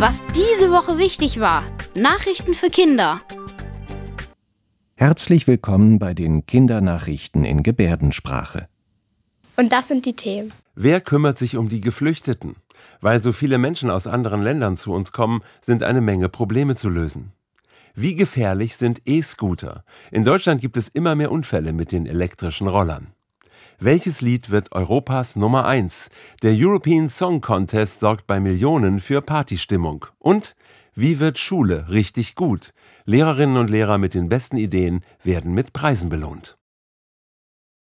Was diese Woche wichtig war. Nachrichten für Kinder. Herzlich willkommen bei den Kindernachrichten in Gebärdensprache. Und das sind die Themen. Wer kümmert sich um die Geflüchteten? Weil so viele Menschen aus anderen Ländern zu uns kommen, sind eine Menge Probleme zu lösen. Wie gefährlich sind E-Scooter? In Deutschland gibt es immer mehr Unfälle mit den elektrischen Rollern. Welches Lied wird Europas Nummer 1? Der European Song Contest sorgt bei Millionen für Partystimmung. Und wie wird Schule richtig gut? Lehrerinnen und Lehrer mit den besten Ideen werden mit Preisen belohnt.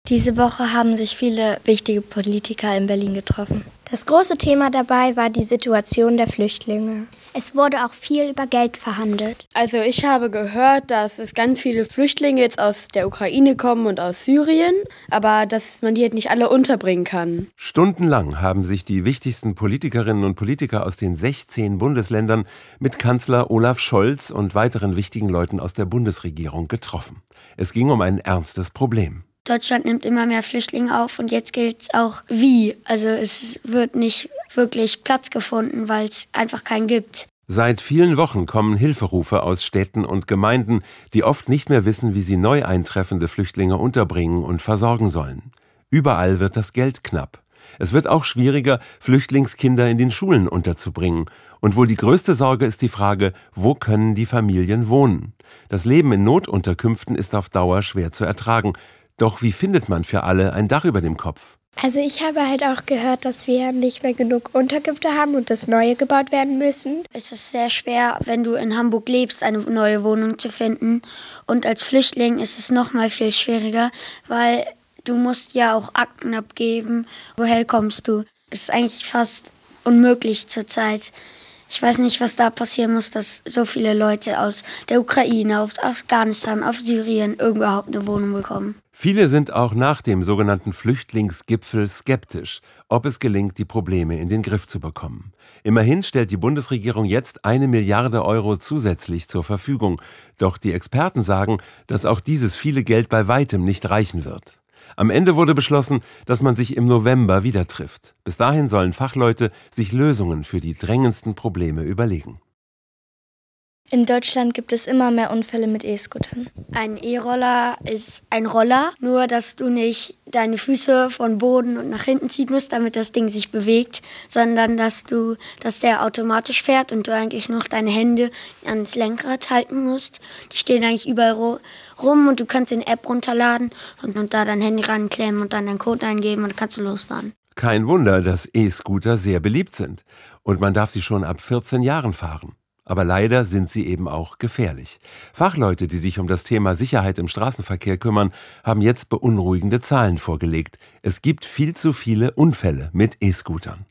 Diese Woche haben sich viele wichtige Politiker in Berlin getroffen. Das große Thema dabei war die Situation der Flüchtlinge. Es wurde auch viel über Geld verhandelt. Also ich habe gehört, dass es ganz viele Flüchtlinge jetzt aus der Ukraine kommen und aus Syrien, aber dass man die halt nicht alle unterbringen kann. Stundenlang haben sich die wichtigsten Politikerinnen und Politiker aus den 16 Bundesländern mit Kanzler Olaf Scholz und weiteren wichtigen Leuten aus der Bundesregierung getroffen. Es ging um ein ernstes Problem. Deutschland nimmt immer mehr Flüchtlinge auf und jetzt gilt es auch wie. Also es wird nicht wirklich Platz gefunden, weil es einfach keinen gibt. Seit vielen Wochen kommen Hilferufe aus Städten und Gemeinden, die oft nicht mehr wissen, wie sie neu eintreffende Flüchtlinge unterbringen und versorgen sollen. Überall wird das Geld knapp. Es wird auch schwieriger, Flüchtlingskinder in den Schulen unterzubringen. Und wohl die größte Sorge ist die Frage, wo können die Familien wohnen? Das Leben in Notunterkünften ist auf Dauer schwer zu ertragen. Doch wie findet man für alle ein Dach über dem Kopf? Also ich habe halt auch gehört, dass wir nicht mehr genug Unterkünfte haben und dass neue gebaut werden müssen. Es ist sehr schwer, wenn du in Hamburg lebst, eine neue Wohnung zu finden. Und als Flüchtling ist es noch mal viel schwieriger, weil du musst ja auch Akten abgeben. Woher kommst du? Es ist eigentlich fast unmöglich zurzeit. Ich weiß nicht, was da passieren muss, dass so viele Leute aus der Ukraine, aus Afghanistan, aus Syrien überhaupt eine Wohnung bekommen. Viele sind auch nach dem sogenannten Flüchtlingsgipfel skeptisch, ob es gelingt, die Probleme in den Griff zu bekommen. Immerhin stellt die Bundesregierung jetzt eine Milliarde Euro zusätzlich zur Verfügung. Doch die Experten sagen, dass auch dieses viele Geld bei weitem nicht reichen wird. Am Ende wurde beschlossen, dass man sich im November wieder trifft. Bis dahin sollen Fachleute sich Lösungen für die drängendsten Probleme überlegen. In Deutschland gibt es immer mehr Unfälle mit E-Scootern. Ein E-Roller ist ein Roller, nur dass du nicht deine Füße von Boden und nach hinten ziehen musst, damit das Ding sich bewegt, sondern dass du, dass der automatisch fährt und du eigentlich noch deine Hände ans Lenkrad halten musst. Die stehen eigentlich überall rum und du kannst den App runterladen und, und da dein Handy ranklemmen und dann deinen Code eingeben und dann kannst du losfahren. Kein Wunder, dass E-Scooter sehr beliebt sind und man darf sie schon ab 14 Jahren fahren. Aber leider sind sie eben auch gefährlich. Fachleute, die sich um das Thema Sicherheit im Straßenverkehr kümmern, haben jetzt beunruhigende Zahlen vorgelegt. Es gibt viel zu viele Unfälle mit E-Scootern.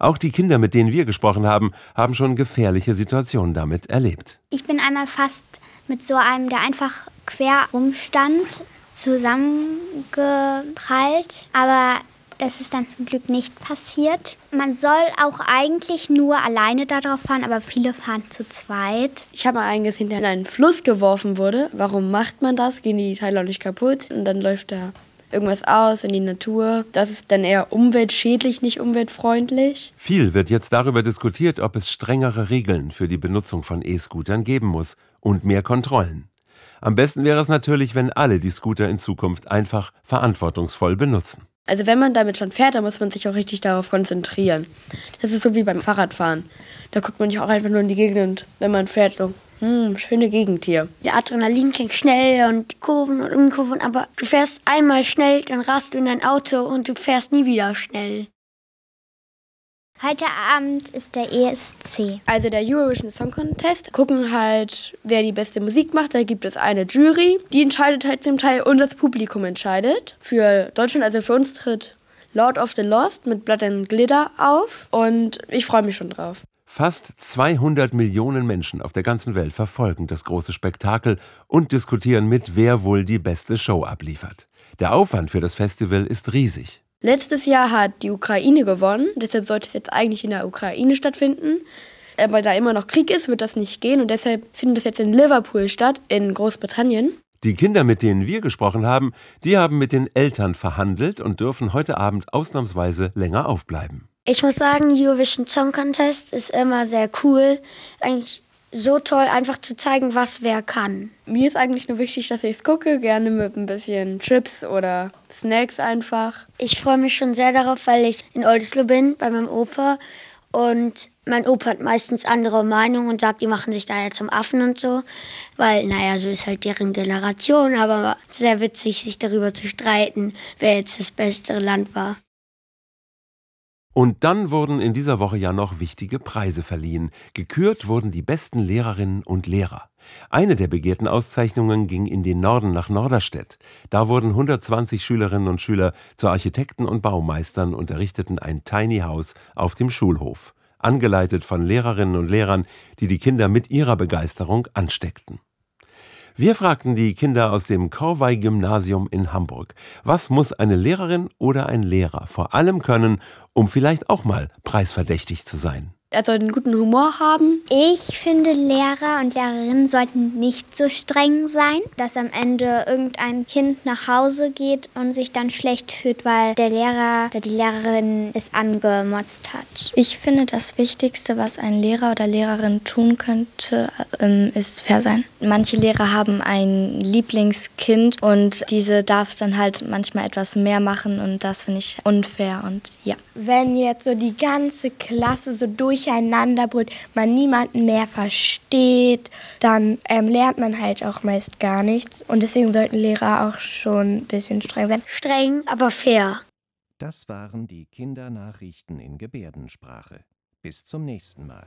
Auch die Kinder, mit denen wir gesprochen haben, haben schon gefährliche Situationen damit erlebt. Ich bin einmal fast mit so einem, der einfach quer rumstand, zusammengeprallt. Aber das ist dann zum Glück nicht passiert. Man soll auch eigentlich nur alleine darauf fahren, aber viele fahren zu zweit. Ich habe mal einen gesehen, der in einen Fluss geworfen wurde. Warum macht man das? Gehen die Teile auch nicht kaputt und dann läuft da irgendwas aus in die Natur. Das ist dann eher umweltschädlich, nicht umweltfreundlich. Viel wird jetzt darüber diskutiert, ob es strengere Regeln für die Benutzung von E-Scootern geben muss und mehr Kontrollen. Am besten wäre es natürlich, wenn alle die Scooter in Zukunft einfach verantwortungsvoll benutzen. Also wenn man damit schon fährt, dann muss man sich auch richtig darauf konzentrieren. Das ist so wie beim Fahrradfahren. Da guckt man nicht auch einfach nur in die Gegend, wenn man fährt. So, hm, schöne Gegend hier. Der Adrenalin klingt schnell und die Kurven und Umkurven, aber du fährst einmal schnell, dann rast du in dein Auto und du fährst nie wieder schnell. Heute Abend ist der ESC. Also der Eurovision Song Contest. Gucken halt, wer die beste Musik macht. Da gibt es eine Jury, die entscheidet halt zum Teil und das Publikum entscheidet. Für Deutschland, also für uns tritt Lord of the Lost mit Blood and Glitter auf und ich freue mich schon drauf. Fast 200 Millionen Menschen auf der ganzen Welt verfolgen das große Spektakel und diskutieren mit, wer wohl die beste Show abliefert. Der Aufwand für das Festival ist riesig. Letztes Jahr hat die Ukraine gewonnen, deshalb sollte es jetzt eigentlich in der Ukraine stattfinden. Aber da immer noch Krieg ist, wird das nicht gehen und deshalb findet es jetzt in Liverpool statt, in Großbritannien. Die Kinder, mit denen wir gesprochen haben, die haben mit den Eltern verhandelt und dürfen heute Abend ausnahmsweise länger aufbleiben. Ich muss sagen, Eurovision Song Contest ist immer sehr cool. Eigentlich so toll, einfach zu zeigen, was wer kann. Mir ist eigentlich nur wichtig, dass ich es gucke, gerne mit ein bisschen Chips oder Snacks einfach. Ich freue mich schon sehr darauf, weil ich in Oldesloe bin, bei meinem Opa. Und mein Opa hat meistens andere Meinungen und sagt, die machen sich da ja zum Affen und so. Weil, naja, so ist halt deren Generation. Aber sehr witzig, sich darüber zu streiten, wer jetzt das beste Land war. Und dann wurden in dieser Woche ja noch wichtige Preise verliehen. Gekürt wurden die besten Lehrerinnen und Lehrer. Eine der begehrten Auszeichnungen ging in den Norden nach Norderstedt. Da wurden 120 Schülerinnen und Schüler zu Architekten und Baumeistern und errichteten ein Tiny House auf dem Schulhof, angeleitet von Lehrerinnen und Lehrern, die die Kinder mit ihrer Begeisterung ansteckten. Wir fragten die Kinder aus dem Korvei-Gymnasium in Hamburg, was muss eine Lehrerin oder ein Lehrer vor allem können, um vielleicht auch mal preisverdächtig zu sein. Er soll einen guten Humor haben. Ich finde, Lehrer und Lehrerinnen sollten nicht so streng sein, dass am Ende irgendein Kind nach Hause geht und sich dann schlecht fühlt, weil der Lehrer oder die Lehrerin es angemotzt hat. Ich finde, das Wichtigste, was ein Lehrer oder Lehrerin tun könnte, ähm, ist fair sein. Manche Lehrer haben ein Lieblingskind und diese darf dann halt manchmal etwas mehr machen und das finde ich unfair und ja. Wenn jetzt so die ganze Klasse so durch durcheinander brüllt, man niemanden mehr versteht, dann ähm, lernt man halt auch meist gar nichts. Und deswegen sollten Lehrer auch schon ein bisschen streng sein. Streng, aber fair. Das waren die Kindernachrichten in Gebärdensprache. Bis zum nächsten Mal.